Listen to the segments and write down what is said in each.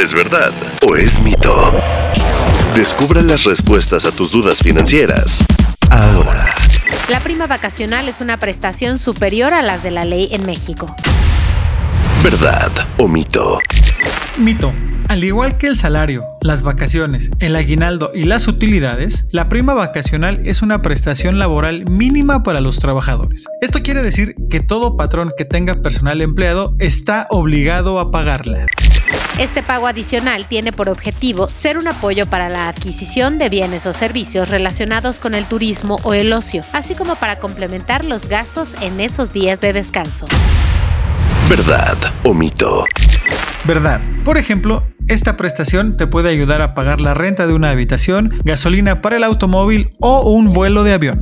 ¿Es verdad o es mito? Descubra las respuestas a tus dudas financieras ahora. La prima vacacional es una prestación superior a las de la ley en México. ¿Verdad o mito? Mito. Al igual que el salario, las vacaciones, el aguinaldo y las utilidades, la prima vacacional es una prestación laboral mínima para los trabajadores. Esto quiere decir que todo patrón que tenga personal empleado está obligado a pagarla. Este pago adicional tiene por objetivo ser un apoyo para la adquisición de bienes o servicios relacionados con el turismo o el ocio, así como para complementar los gastos en esos días de descanso. ¿Verdad o mito? Verdad. Por ejemplo, esta prestación te puede ayudar a pagar la renta de una habitación, gasolina para el automóvil o un vuelo de avión.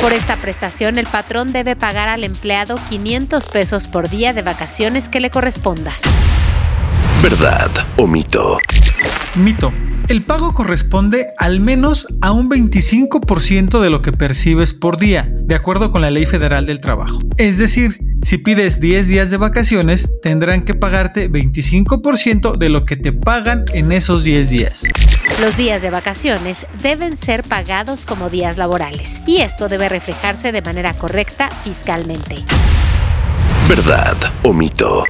Por esta prestación, el patrón debe pagar al empleado 500 pesos por día de vacaciones que le corresponda. ¿Verdad o mito? Mito. El pago corresponde al menos a un 25% de lo que percibes por día, de acuerdo con la Ley Federal del Trabajo. Es decir, si pides 10 días de vacaciones, tendrán que pagarte 25% de lo que te pagan en esos 10 días. Los días de vacaciones deben ser pagados como días laborales y esto debe reflejarse de manera correcta fiscalmente. ¿Verdad o mito?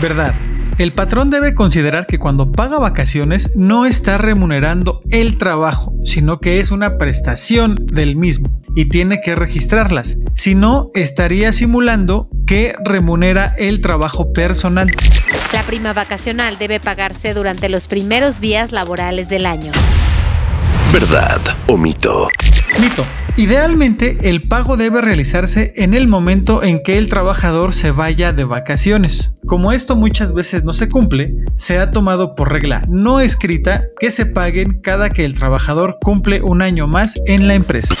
Verdad. El patrón debe considerar que cuando paga vacaciones no está remunerando el trabajo, sino que es una prestación del mismo y tiene que registrarlas. Si no, estaría simulando que remunera el trabajo personal. La prima vacacional debe pagarse durante los primeros días laborales del año. ¿Verdad o mito? Mito. Idealmente, el pago debe realizarse en el momento en que el trabajador se vaya de vacaciones. Como esto muchas veces no se cumple, se ha tomado por regla no escrita que se paguen cada que el trabajador cumple un año más en la empresa.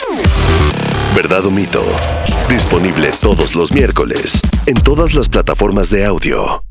¿Verdad o mito? Disponible todos los miércoles en todas las plataformas de audio.